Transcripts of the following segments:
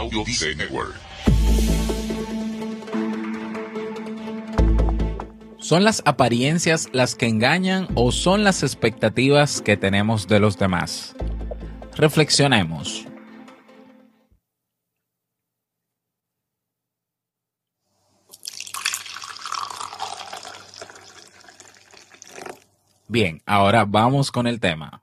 Audio Network. ¿Son las apariencias las que engañan o son las expectativas que tenemos de los demás? Reflexionemos. Bien, ahora vamos con el tema.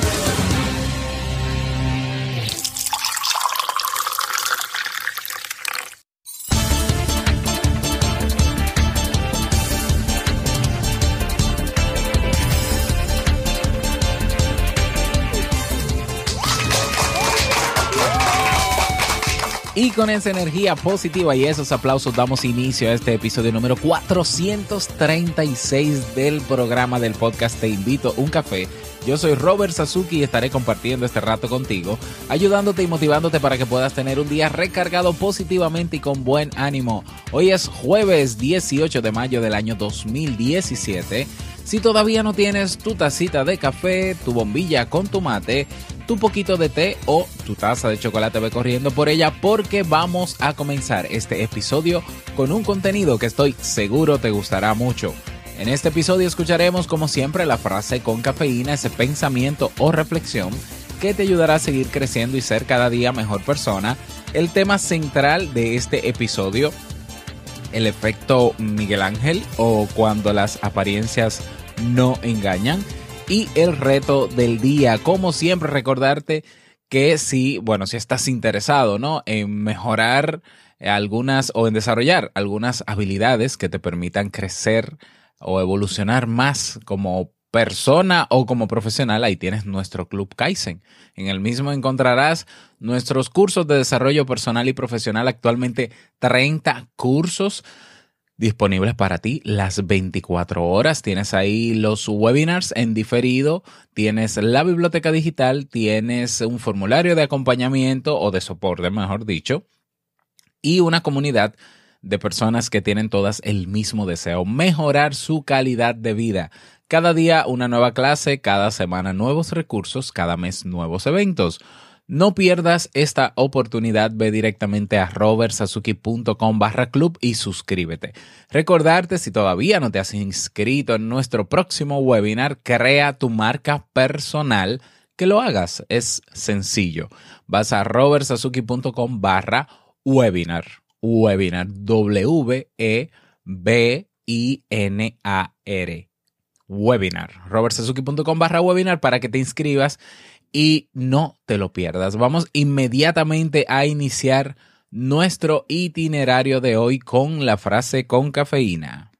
Con esa energía positiva y esos aplausos damos inicio a este episodio número 436 del programa del podcast Te invito a un café. Yo soy Robert Sasuki y estaré compartiendo este rato contigo, ayudándote y motivándote para que puedas tener un día recargado positivamente y con buen ánimo. Hoy es jueves 18 de mayo del año 2017. Si todavía no tienes tu tacita de café, tu bombilla con tu mate, tu poquito de té o tu taza de chocolate, ve corriendo por ella porque vamos a comenzar este episodio con un contenido que estoy seguro te gustará mucho. En este episodio escucharemos como siempre la frase con cafeína, ese pensamiento o reflexión que te ayudará a seguir creciendo y ser cada día mejor persona. El tema central de este episodio, el efecto Miguel Ángel o cuando las apariencias no engañan. Y el reto del día, como siempre, recordarte que si, bueno, si estás interesado, ¿no? En mejorar algunas o en desarrollar algunas habilidades que te permitan crecer o evolucionar más como persona o como profesional, ahí tienes nuestro Club Kaizen. En el mismo encontrarás nuestros cursos de desarrollo personal y profesional, actualmente 30 cursos disponibles para ti las 24 horas. Tienes ahí los webinars en diferido, tienes la biblioteca digital, tienes un formulario de acompañamiento o de soporte, mejor dicho, y una comunidad de personas que tienen todas el mismo deseo, mejorar su calidad de vida. Cada día una nueva clase, cada semana nuevos recursos, cada mes nuevos eventos. No pierdas esta oportunidad, ve directamente a robertsazuki.com barra club y suscríbete. Recordarte, si todavía no te has inscrito en nuestro próximo webinar, crea tu marca personal, que lo hagas, es sencillo. Vas a robertsazuki.com barra webinar, webinar, W-E-B-I-N-A-R, webinar, robertsazuki.com barra webinar para que te inscribas y no te lo pierdas. Vamos inmediatamente a iniciar nuestro itinerario de hoy con la frase con cafeína.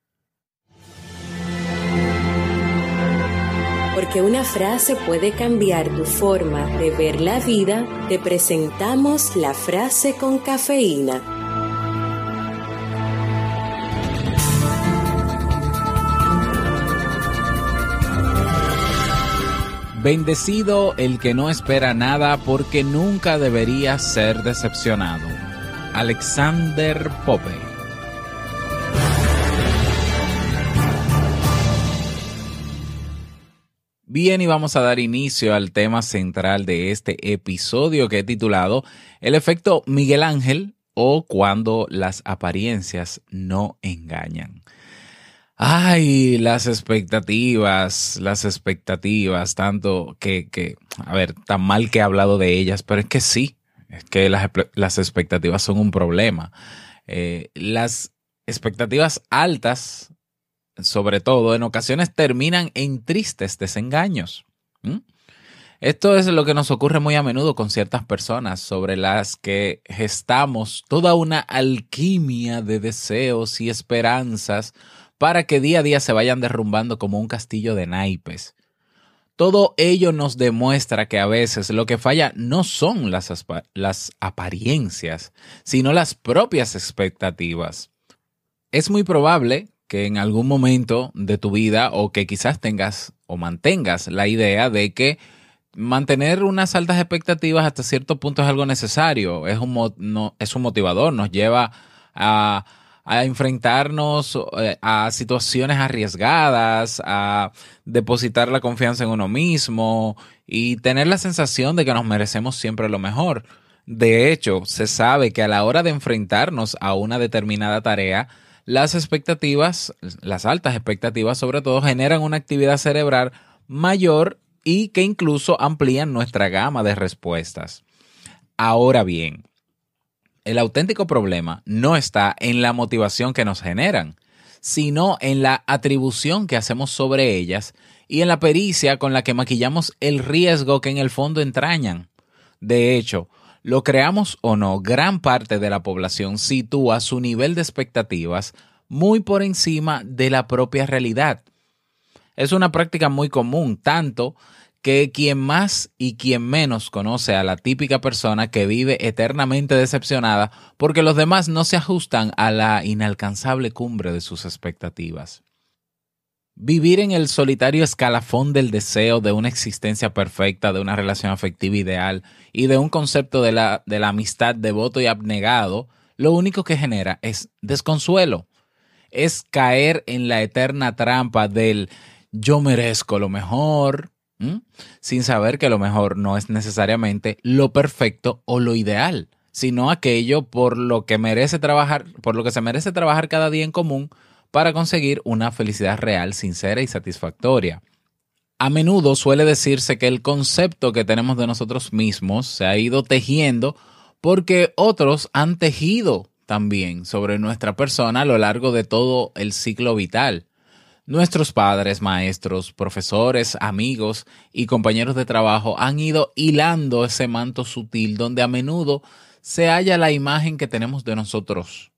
Porque una frase puede cambiar tu forma de ver la vida, te presentamos la frase con cafeína. Bendecido el que no espera nada porque nunca debería ser decepcionado. Alexander Pope. Bien, y vamos a dar inicio al tema central de este episodio que he titulado El efecto Miguel Ángel o cuando las apariencias no engañan. Ay, las expectativas, las expectativas, tanto que, que, a ver, tan mal que he hablado de ellas, pero es que sí, es que las, las expectativas son un problema. Eh, las expectativas altas, sobre todo, en ocasiones terminan en tristes desengaños. Esto es lo que nos ocurre muy a menudo con ciertas personas sobre las que gestamos toda una alquimia de deseos y esperanzas para que día a día se vayan derrumbando como un castillo de naipes. Todo ello nos demuestra que a veces lo que falla no son las, apariencias, sino las propias expectativas. Es muy probable que en algún momento de tu vida o que quizás tengas o mantengas la idea de que mantener unas altas expectativas hasta cierto punto es algo necesario, es un, es un motivador, nos lleva a, a enfrentarnos eh, a situaciones arriesgadas, a depositar la confianza en uno mismo y tener la sensación de que nos merecemos siempre lo mejor. De hecho, se sabe que a la hora de enfrentarnos a una determinada tarea, las expectativas, las altas expectativas sobre todo, generan una actividad cerebral mayor y que incluso amplían nuestra gama de respuestas. Ahora bien, el auténtico problema no está en la motivación que nos generan, sino en la atribución que hacemos sobre ellas y en la pericia con la que maquillamos el riesgo que en el fondo entrañan. De hecho, lo creamos o no, gran parte de la población sitúa su nivel de expectativas muy por encima de la propia realidad. Es una práctica muy común, tanto que quien más y quien menos conoce a la típica persona que vive eternamente decepcionada porque los demás no se ajustan a la inalcanzable cumbre de sus expectativas. Vivir en el solitario escalafón del deseo de una existencia perfecta, de una relación afectiva ideal y de un concepto de la, de la amistad devoto y abnegado, lo único que genera es desconsuelo. Es caer en la eterna trampa del yo merezco lo mejor, sin saber que lo mejor no es necesariamente lo perfecto o lo ideal, sino aquello por lo que merece trabajar, por lo que se merece trabajar cada día en común para conseguir una felicidad real, sincera y satisfactoria. A menudo suele decirse que el concepto que tenemos de nosotros mismos se ha ido tejiendo porque otros han tejido también sobre nuestra persona a lo largo de todo el ciclo vital. Nuestros padres, maestros, profesores, amigos y compañeros de trabajo han ido hilando ese manto sutil donde a menudo se halla la imagen que tenemos de nosotros.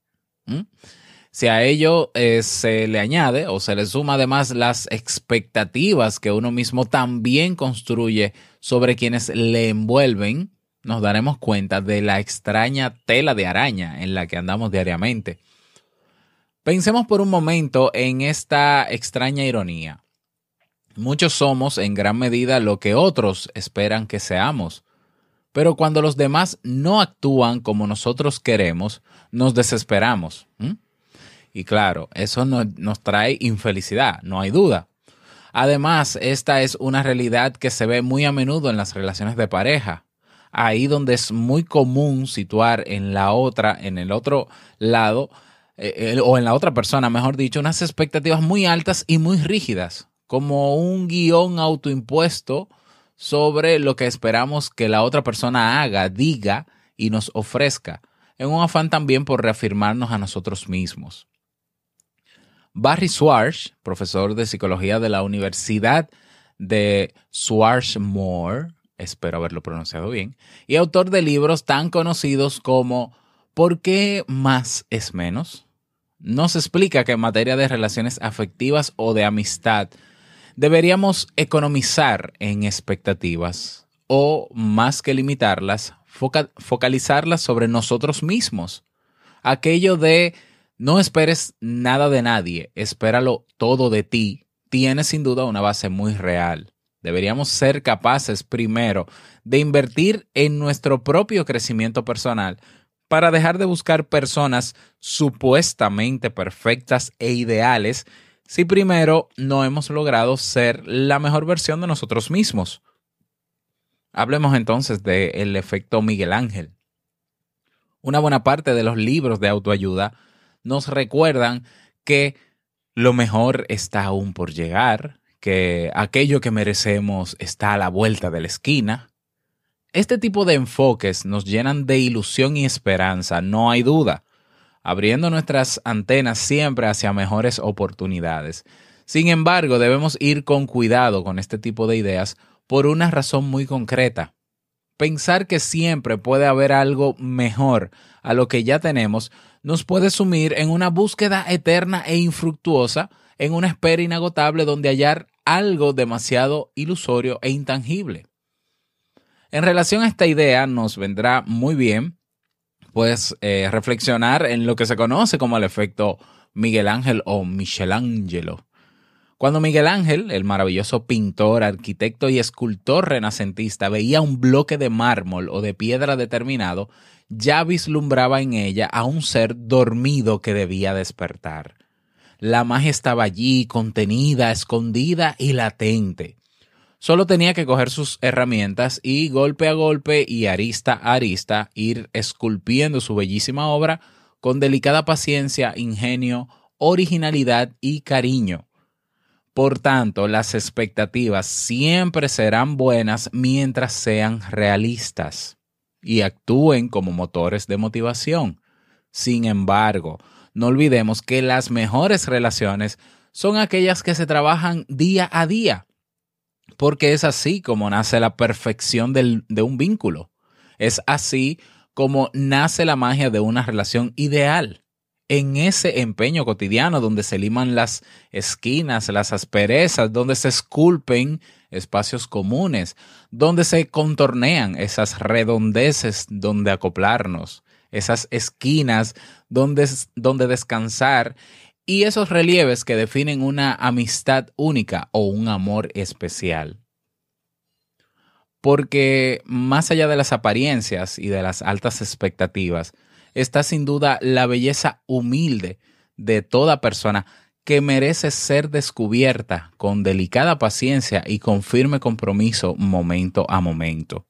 Si a ello eh, se le añade o se le suma además las expectativas que uno mismo también construye sobre quienes le envuelven, nos daremos cuenta de la extraña tela de araña en la que andamos diariamente. Pensemos por un momento en esta extraña ironía. Muchos somos en gran medida lo que otros esperan que seamos, pero cuando los demás no actúan como nosotros queremos, nos desesperamos. Y claro, eso nos trae infelicidad, no hay duda. Además, esta es una realidad que se ve muy a menudo en las relaciones de pareja. Ahí donde es muy común situar en la otra, en el otro lado, eh, o en la otra persona, mejor dicho, unas expectativas muy altas y muy rígidas, como un guion autoimpuesto sobre lo que esperamos que la otra persona haga, diga y nos ofrezca, en un afán también por reafirmarnos a nosotros mismos. Barry Swartz, profesor de psicología de la Universidad de Swarthmore, espero haberlo pronunciado bien, y autor de libros tan conocidos como ¿Por qué más es menos? Nos explica que en materia de relaciones afectivas o de amistad deberíamos economizar en expectativas o, más que limitarlas, focalizarlas sobre nosotros mismos. Aquello de no esperes nada de nadie, espéralo todo de ti, tiene sin duda una base muy real. Deberíamos ser capaces primero de invertir en nuestro propio crecimiento personal para dejar de buscar personas supuestamente perfectas e ideales si primero no hemos logrado ser la mejor versión de nosotros mismos. Hablemos entonces del efecto Miguel Ángel. Una buena parte de los libros de autoayuda nos recuerdan que lo mejor está aún por llegar, que aquello que merecemos está a la vuelta de la esquina, este tipo de enfoques nos llenan de ilusión y esperanza, no hay duda, abriendo nuestras antenas siempre hacia mejores oportunidades. Sin embargo, debemos ir con cuidado con este tipo de ideas por una razón muy concreta. Pensar que siempre puede haber algo mejor a lo que ya tenemos nos puede sumir en una búsqueda eterna e infructuosa, en una espera inagotable donde hallar algo demasiado ilusorio e intangible. En relación a esta idea, nos vendrá muy bien, pues, eh, reflexionar en lo que se conoce como el efecto Miguel Ángel o Michelangelo. Cuando Miguel Ángel, el maravilloso pintor, arquitecto y escultor renacentista, veía un bloque de mármol o de piedra determinado, ya vislumbraba en ella a un ser dormido que debía despertar. La magia estaba allí, contenida, escondida y latente. Solo tenía que coger sus herramientas y golpe a golpe y arista a arista ir esculpiendo su bellísima obra con delicada paciencia, ingenio, originalidad y cariño. Por tanto, las expectativas siempre serán buenas mientras sean realistas y actúen como motores de motivación. Sin embargo, no olvidemos que las mejores relaciones son aquellas que se trabajan día a día, porque es así como nace la perfección de un vínculo. Es así como nace la magia de una relación ideal. En ese empeño cotidiano donde se liman las esquinas, las asperezas, donde se esculpen espacios comunes, donde se contornean esas redondeces donde acoplarnos, esas esquinas donde, donde descansar y esos relieves que definen una amistad única o un amor especial. Porque más allá de las apariencias y de las altas expectativas, está sin duda la belleza humilde de toda persona que merece ser descubierta con delicada paciencia y con firme compromiso momento a momento.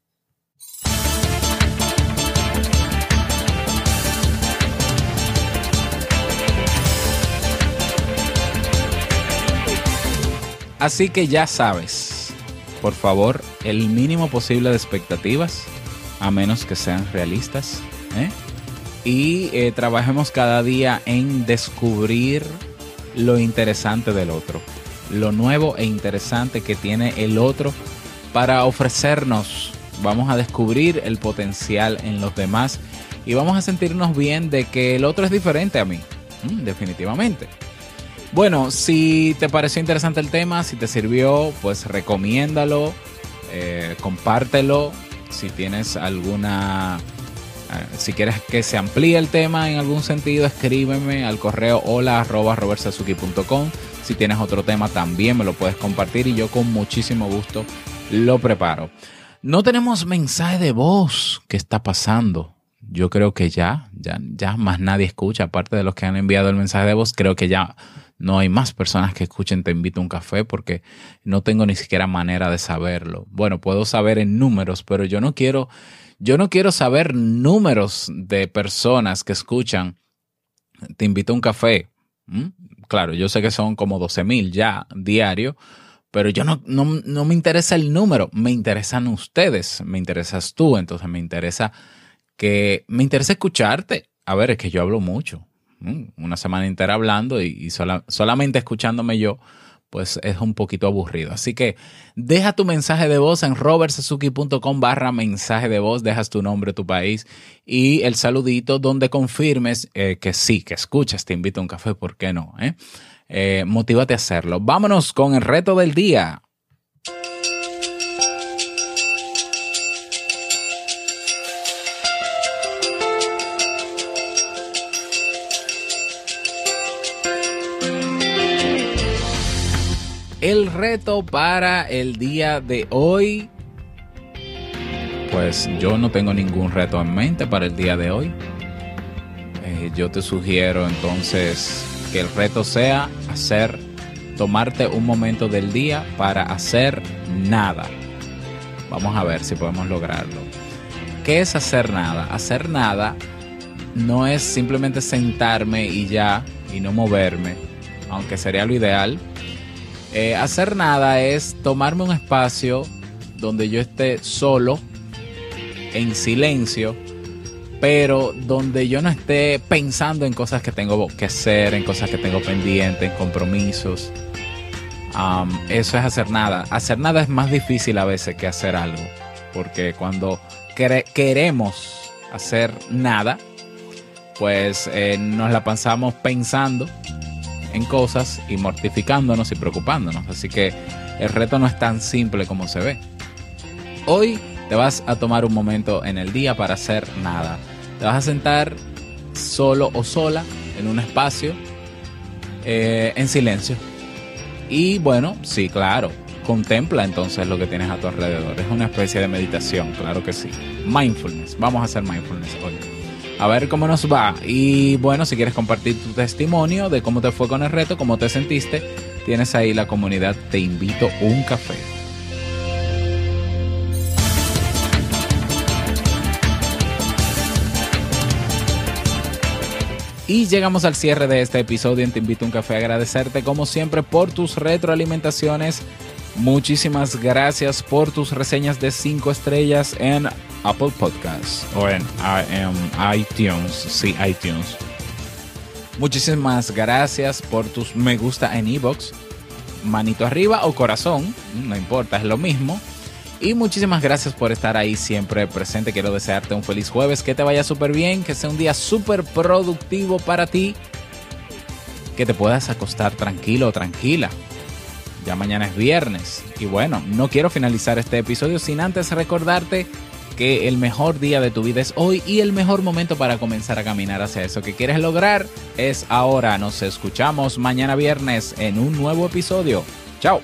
Así que ya sabes, por favor, el mínimo posible de expectativas, a menos que sean realistas. ¿eh? Y eh, trabajemos cada día en descubrir lo interesante del otro, lo nuevo e interesante que tiene el otro para ofrecernos. Vamos a descubrir el potencial en los demás y vamos a sentirnos bien de que el otro es diferente a mí, definitivamente. Bueno, si te pareció interesante el tema, si te sirvió, pues recomiéndalo, eh, compártelo. Si tienes alguna, eh, si quieres que se amplíe el tema en algún sentido, escríbeme al correo hola arroba Si tienes otro tema, también me lo puedes compartir y yo con muchísimo gusto lo preparo. No tenemos mensaje de voz. ¿Qué está pasando? Yo creo que ya, ya, ya más nadie escucha, aparte de los que han enviado el mensaje de voz, creo que ya no hay más personas que escuchen Te invito a un café porque no tengo ni siquiera manera de saberlo. Bueno, puedo saber en números, pero yo no quiero, yo no quiero saber números de personas que escuchan Te invito a un café. ¿Mm? Claro, yo sé que son como 12 mil ya diario, pero yo no, no, no me interesa el número, me interesan ustedes, me interesas tú, entonces me interesa que, me interesa escucharte. A ver, es que yo hablo mucho, una semana entera hablando y, solamente escuchándome yo, pues es un poquito aburrido. Así que deja tu mensaje de voz en robertsazuki.com barra mensaje de voz, dejas tu nombre, tu país y el saludito donde confirmes eh, que sí, que escuchas, te invito a un café, ¿por qué no? Eh? Eh, motívate a hacerlo. Vámonos con el reto del día. El reto para el día de hoy. Pues yo no tengo ningún reto en mente para el día de hoy. Eh, yo te sugiero entonces que el reto sea hacer, tomarte un momento del día para hacer nada. Vamos a ver si podemos lograrlo. ¿Qué es hacer nada? Hacer nada no es simplemente sentarme y ya y no moverme, aunque sería lo ideal eh, hacer nada es tomarme un espacio donde yo esté solo, en silencio, pero donde yo no esté pensando en cosas que tengo que hacer, en cosas que tengo pendientes, en compromisos. eso es hacer nada. Hacer nada es más difícil a veces que hacer algo, porque cuando queremos hacer nada, pues eh, nos la pasamos pensando en cosas y mortificándonos y preocupándonos. Así que el reto no es tan simple como se ve. Hoy te vas a tomar un momento en el día para hacer nada. Te vas a sentar solo o sola en un espacio eh, en silencio. Y bueno, sí, claro, contempla entonces lo que tienes a tu alrededor. Es una especie de meditación, claro que sí. Mindfulness, vamos a hacer mindfulness hoy. A ver cómo nos va. Y bueno, si quieres compartir tu testimonio de cómo te fue con el reto, cómo te sentiste, tienes ahí la comunidad Te invito un café. Y llegamos al cierre de este episodio en Te invito un café. Agradecerte como siempre por tus retroalimentaciones. Muchísimas gracias por tus reseñas de 5 estrellas en Apple Podcasts o en iTunes. Sí, iTunes. Muchísimas gracias por tus me gusta en iBox. Manito arriba o corazón, no importa, es lo mismo. Y muchísimas gracias por estar ahí siempre presente. Quiero desearte un feliz jueves, que te vaya súper bien, que sea un día súper productivo para ti, que te puedas acostar tranquilo o tranquila. Ya mañana es viernes. Y bueno, no quiero finalizar este episodio sin antes recordarte que el mejor día de tu vida es hoy y el mejor momento para comenzar a caminar hacia eso que quieres lograr es ahora. Nos escuchamos mañana viernes en un nuevo episodio. Chao.